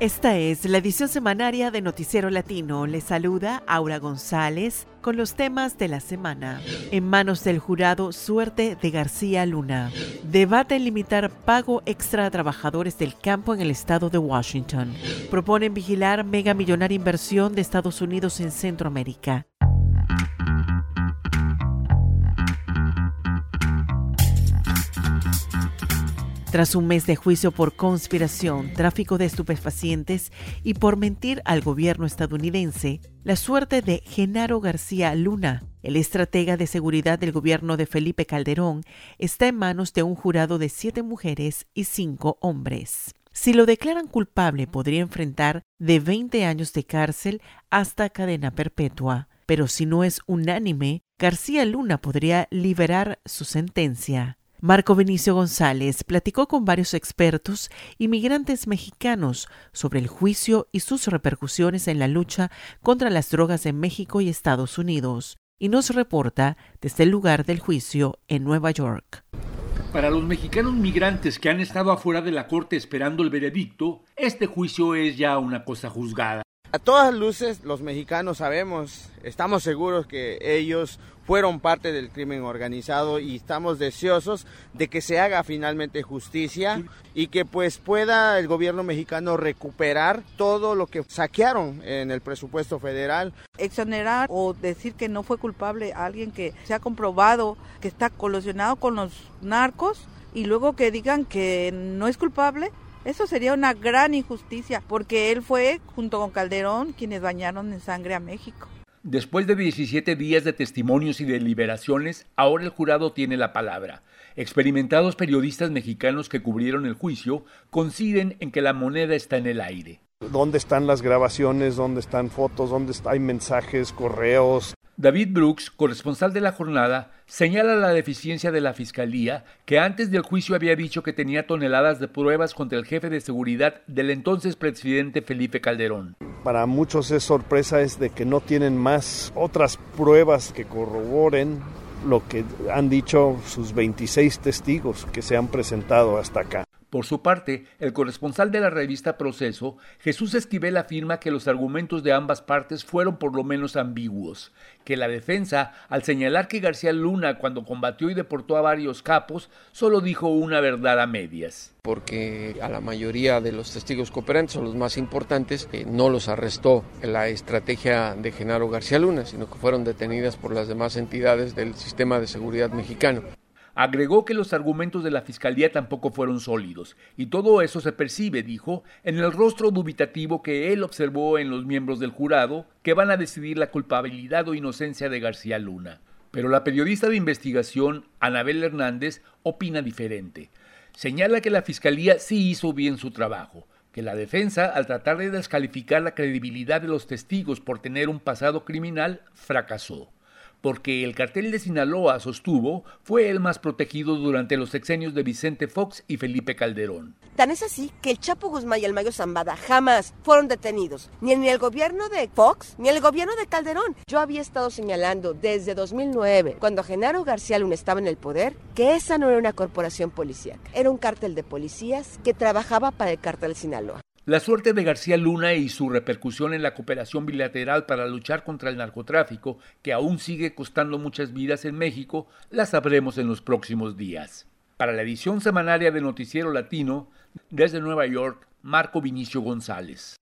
Esta es la edición semanaria de Noticiero Latino. Le saluda Aura González con los temas de la semana. En manos del jurado, suerte de García Luna. Debate en limitar pago extra a trabajadores del campo en el estado de Washington. Proponen vigilar mega millonaria inversión de Estados Unidos en Centroamérica. Tras un mes de juicio por conspiración, tráfico de estupefacientes y por mentir al gobierno estadounidense, la suerte de Genaro García Luna, el estratega de seguridad del gobierno de Felipe Calderón, está en manos de un jurado de siete mujeres y cinco hombres. Si lo declaran culpable, podría enfrentar de 20 años de cárcel hasta cadena perpetua. Pero si no es unánime, García Luna podría liberar su sentencia. Marco Benicio González platicó con varios expertos inmigrantes mexicanos sobre el juicio y sus repercusiones en la lucha contra las drogas en México y Estados Unidos, y nos reporta desde el lugar del juicio en Nueva York. Para los mexicanos migrantes que han estado afuera de la corte esperando el veredicto, este juicio es ya una cosa juzgada. A todas luces, los mexicanos sabemos, estamos seguros que ellos fueron parte del crimen organizado y estamos deseosos de que se haga finalmente justicia y que pues pueda el gobierno mexicano recuperar todo lo que saquearon en el presupuesto federal. Exonerar o decir que no fue culpable a alguien que se ha comprobado que está colacionado con los narcos y luego que digan que no es culpable, eso sería una gran injusticia, porque él fue, junto con Calderón, quienes bañaron en sangre a México. Después de 17 días de testimonios y deliberaciones, ahora el jurado tiene la palabra. Experimentados periodistas mexicanos que cubrieron el juicio coinciden en que la moneda está en el aire. ¿Dónde están las grabaciones? ¿Dónde están fotos? ¿Dónde hay mensajes, correos? David Brooks, corresponsal de la jornada, señala la deficiencia de la Fiscalía, que antes del juicio había dicho que tenía toneladas de pruebas contra el jefe de seguridad del entonces presidente Felipe Calderón. Para muchos es sorpresa es de que no tienen más otras pruebas que corroboren lo que han dicho sus 26 testigos que se han presentado hasta acá. Por su parte, el corresponsal de la revista Proceso, Jesús Esquivel, afirma que los argumentos de ambas partes fueron por lo menos ambiguos, que la defensa, al señalar que García Luna cuando combatió y deportó a varios capos, solo dijo una verdad a medias. Porque a la mayoría de los testigos cooperantes, o los más importantes, eh, no los arrestó la estrategia de Genaro García Luna, sino que fueron detenidas por las demás entidades del sistema de seguridad mexicano. Agregó que los argumentos de la Fiscalía tampoco fueron sólidos, y todo eso se percibe, dijo, en el rostro dubitativo que él observó en los miembros del jurado que van a decidir la culpabilidad o inocencia de García Luna. Pero la periodista de investigación, Anabel Hernández, opina diferente. Señala que la Fiscalía sí hizo bien su trabajo, que la defensa, al tratar de descalificar la credibilidad de los testigos por tener un pasado criminal, fracasó porque el cartel de Sinaloa, sostuvo, fue el más protegido durante los sexenios de Vicente Fox y Felipe Calderón. Tan es así que el Chapo Guzmán y el Mayo Zambada jamás fueron detenidos, ni en el gobierno de Fox ni en el gobierno de Calderón. Yo había estado señalando desde 2009, cuando Genaro García Luna estaba en el poder, que esa no era una corporación policíaca, era un cártel de policías que trabajaba para el cartel Sinaloa. La suerte de García Luna y su repercusión en la cooperación bilateral para luchar contra el narcotráfico, que aún sigue costando muchas vidas en México, la sabremos en los próximos días. Para la edición semanaria de Noticiero Latino, desde Nueva York, Marco Vinicio González.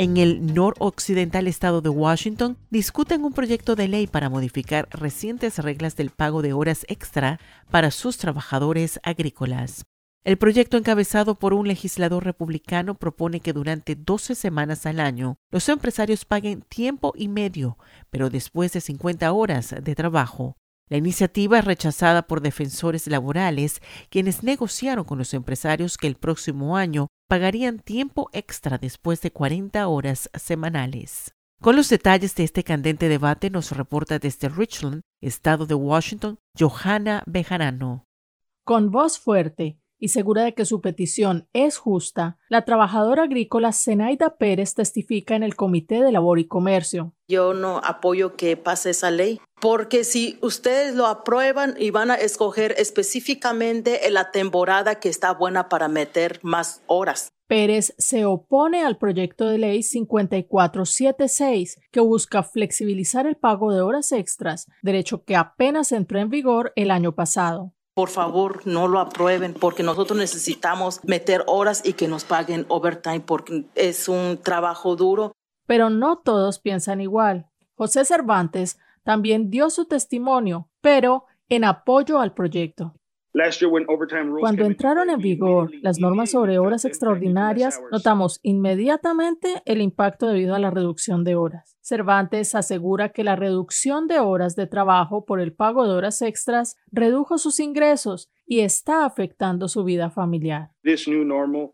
En el noroccidental estado de Washington discuten un proyecto de ley para modificar recientes reglas del pago de horas extra para sus trabajadores agrícolas. El proyecto encabezado por un legislador republicano propone que durante 12 semanas al año los empresarios paguen tiempo y medio, pero después de 50 horas de trabajo. La iniciativa es rechazada por defensores laborales, quienes negociaron con los empresarios que el próximo año pagarían tiempo extra después de 40 horas semanales. Con los detalles de este candente debate nos reporta desde Richland, estado de Washington, Johanna Bejarano. Con voz fuerte, y segura de que su petición es justa, la trabajadora agrícola Zenaida Pérez testifica en el Comité de Labor y Comercio. Yo no apoyo que pase esa ley, porque si ustedes lo aprueban y van a escoger específicamente en la temporada que está buena para meter más horas. Pérez se opone al proyecto de ley 5476 que busca flexibilizar el pago de horas extras, derecho que apenas entró en vigor el año pasado. Por favor, no lo aprueben porque nosotros necesitamos meter horas y que nos paguen overtime porque es un trabajo duro. Pero no todos piensan igual. José Cervantes también dio su testimonio, pero en apoyo al proyecto. Cuando entraron en vigor las normas sobre horas extraordinarias, notamos inmediatamente el impacto debido a la reducción de horas. Cervantes asegura que la reducción de horas de trabajo por el pago de horas extras redujo sus ingresos y está afectando su vida familiar.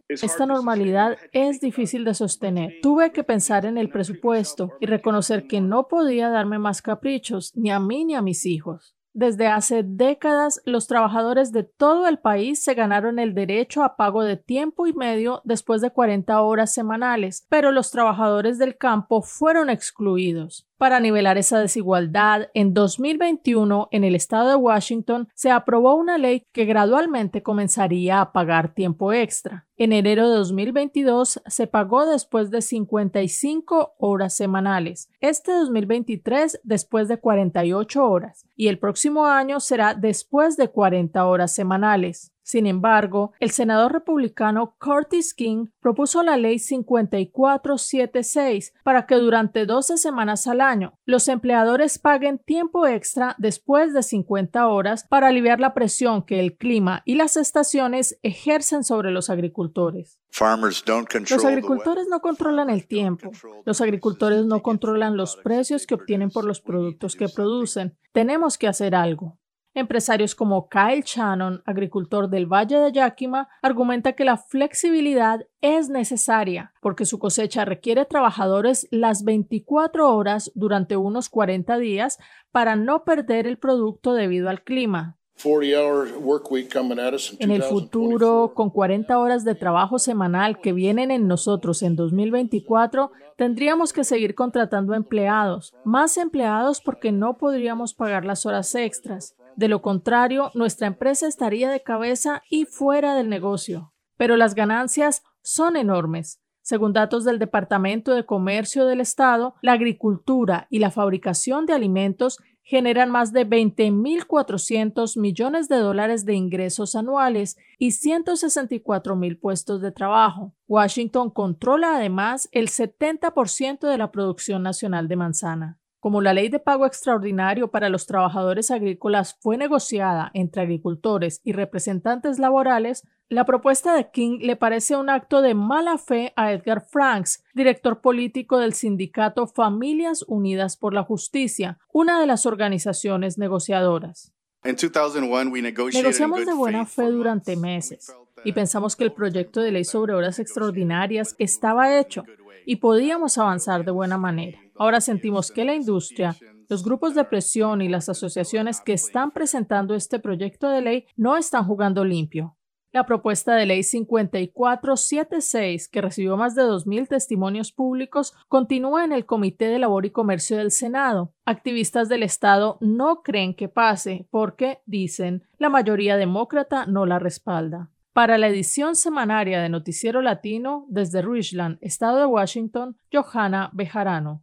Esta normalidad es difícil de sostener. Tuve que pensar en el presupuesto y reconocer que no podía darme más caprichos, ni a mí ni a mis hijos. Desde hace décadas, los trabajadores de todo el país se ganaron el derecho a pago de tiempo y medio después de 40 horas semanales, pero los trabajadores del campo fueron excluidos. Para nivelar esa desigualdad, en 2021 en el estado de Washington se aprobó una ley que gradualmente comenzaría a pagar tiempo extra. En enero de 2022 se pagó después de 55 horas semanales, este 2023 después de 48 horas y el próximo año será después de 40 horas semanales. Sin embargo, el senador republicano Curtis King propuso la ley 5476 para que durante 12 semanas al año los empleadores paguen tiempo extra después de 50 horas para aliviar la presión que el clima y las estaciones ejercen sobre los agricultores. Los agricultores no controlan el tiempo. Los agricultores no controlan los precios que obtienen por los productos que producen. Tenemos que hacer algo. Empresarios como Kyle Shannon, agricultor del Valle de Yakima, argumenta que la flexibilidad es necesaria porque su cosecha requiere trabajadores las 24 horas durante unos 40 días para no perder el producto debido al clima. En el futuro, con 40 horas de trabajo semanal que vienen en nosotros en 2024, tendríamos que seguir contratando empleados, más empleados porque no podríamos pagar las horas extras. De lo contrario, nuestra empresa estaría de cabeza y fuera del negocio. Pero las ganancias son enormes. Según datos del Departamento de Comercio del Estado, la agricultura y la fabricación de alimentos generan más de 20.400 millones de dólares de ingresos anuales y 164.000 puestos de trabajo. Washington controla además el 70% de la producción nacional de manzana. Como la ley de pago extraordinario para los trabajadores agrícolas fue negociada entre agricultores y representantes laborales, la propuesta de King le parece un acto de mala fe a Edgar Franks, director político del sindicato Familias Unidas por la Justicia, una de las organizaciones negociadoras. Negociamos de buena fe durante meses y pensamos que el proyecto de ley sobre horas extraordinarias estaba hecho y podíamos avanzar de buena manera. Ahora sentimos que la industria, los grupos de presión y las asociaciones que están presentando este proyecto de ley no están jugando limpio. La propuesta de ley 5476, que recibió más de 2.000 testimonios públicos, continúa en el Comité de Labor y Comercio del Senado. Activistas del Estado no creen que pase porque, dicen, la mayoría demócrata no la respalda. Para la edición semanaria de Noticiero Latino, desde Richland, Estado de Washington, Johanna Bejarano.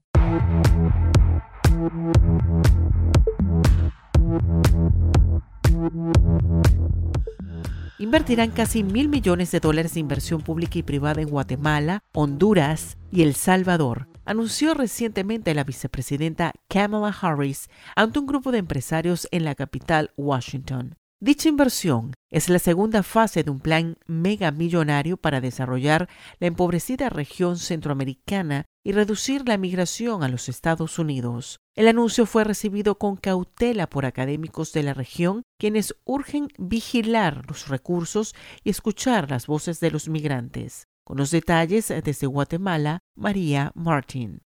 Invertirán casi mil millones de dólares de inversión pública y privada en Guatemala, Honduras y El Salvador, anunció recientemente la vicepresidenta Kamala Harris ante un grupo de empresarios en la capital, Washington. Dicha inversión es la segunda fase de un plan mega millonario para desarrollar la empobrecida región centroamericana y reducir la migración a los Estados Unidos. El anuncio fue recibido con cautela por académicos de la región, quienes urgen vigilar los recursos y escuchar las voces de los migrantes. Con los detalles desde Guatemala, María Martín.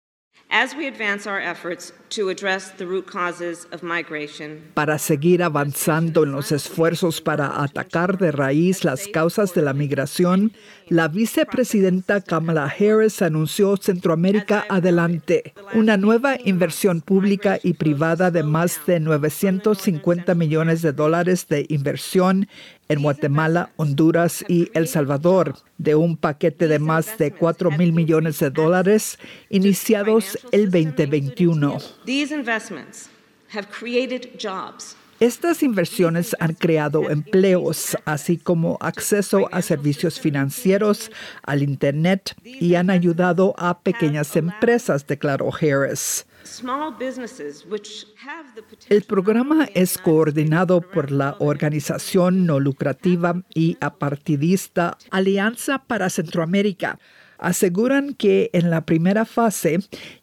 Para seguir avanzando en los esfuerzos para atacar de raíz las causas de la migración, la vicepresidenta Kamala Harris anunció Centroamérica Adelante, una nueva inversión pública y privada de más de 950 millones de dólares de inversión en Guatemala, Honduras y El Salvador, de un paquete de más de 4 mil millones de dólares iniciados el 2021. Estas inversiones han creado empleos, así como acceso a servicios financieros, al Internet y han ayudado a pequeñas empresas, declaró Harris. El programa es coordinado por la organización no lucrativa y apartidista Alianza para Centroamérica. Aseguran que en la primera fase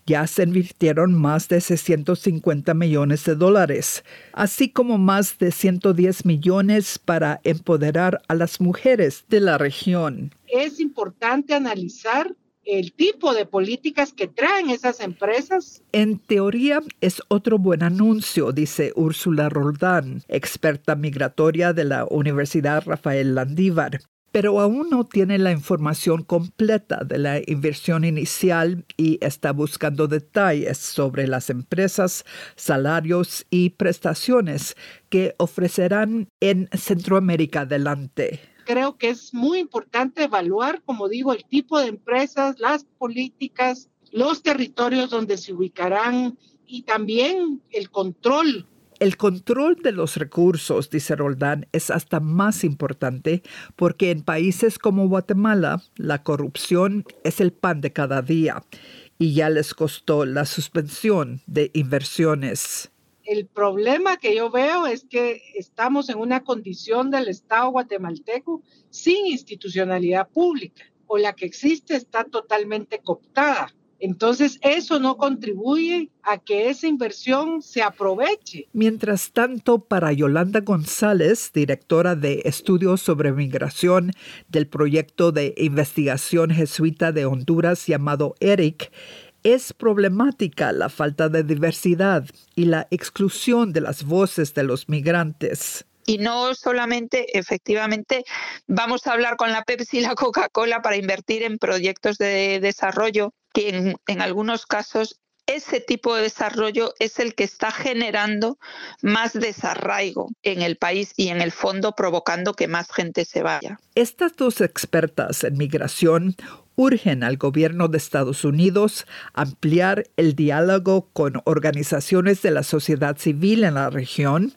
ya se invirtieron más de 650 millones de dólares, así como más de 110 millones para empoderar a las mujeres de la región. Es importante analizar el tipo de políticas que traen esas empresas. En teoría es otro buen anuncio, dice Úrsula Roldán, experta migratoria de la Universidad Rafael Landívar pero aún no tiene la información completa de la inversión inicial y está buscando detalles sobre las empresas, salarios y prestaciones que ofrecerán en Centroamérica adelante creo que es muy importante evaluar, como digo, el tipo de empresas, las políticas, los territorios donde se ubicarán y también el control. El control de los recursos, dice Roldán, es hasta más importante porque en países como Guatemala la corrupción es el pan de cada día y ya les costó la suspensión de inversiones. El problema que yo veo es que estamos en una condición del Estado guatemalteco sin institucionalidad pública o la que existe está totalmente cooptada. Entonces, eso no contribuye a que esa inversión se aproveche. Mientras tanto, para Yolanda González, directora de estudios sobre migración del proyecto de investigación jesuita de Honduras llamado ERIC, es problemática la falta de diversidad y la exclusión de las voces de los migrantes. Y no solamente, efectivamente, vamos a hablar con la Pepsi y la Coca-Cola para invertir en proyectos de desarrollo que en, en algunos casos ese tipo de desarrollo es el que está generando más desarraigo en el país y en el fondo provocando que más gente se vaya. Estas dos expertas en migración urgen al gobierno de Estados Unidos ampliar el diálogo con organizaciones de la sociedad civil en la región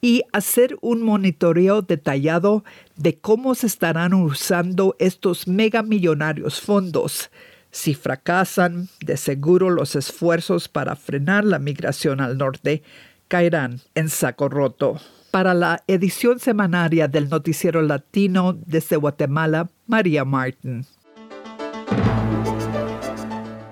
y hacer un monitoreo detallado de cómo se estarán usando estos megamillonarios fondos. Si fracasan, de seguro los esfuerzos para frenar la migración al norte caerán en saco roto. Para la edición semanaria del Noticiero Latino desde Guatemala, María Martin.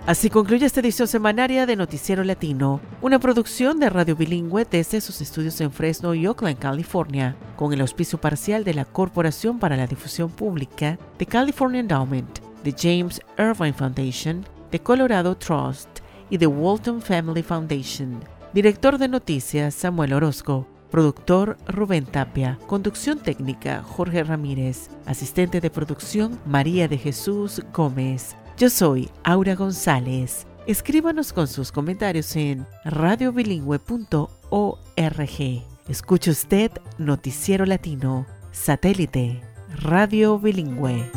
Así concluye esta edición semanaria de Noticiero Latino, una producción de Radio Bilingüe desde sus estudios en Fresno y Oakland, California, con el auspicio parcial de la Corporación para la Difusión Pública, de California Endowment, de James Irvine Foundation, de Colorado Trust y de Walton Family Foundation. Director de Noticias Samuel Orozco. Productor Rubén Tapia. Conducción técnica Jorge Ramírez. Asistente de producción María de Jesús Gómez. Yo soy Aura González. Escríbanos con sus comentarios en radiobilingüe.org. Escuche usted Noticiero Latino, satélite, Radio Bilingüe.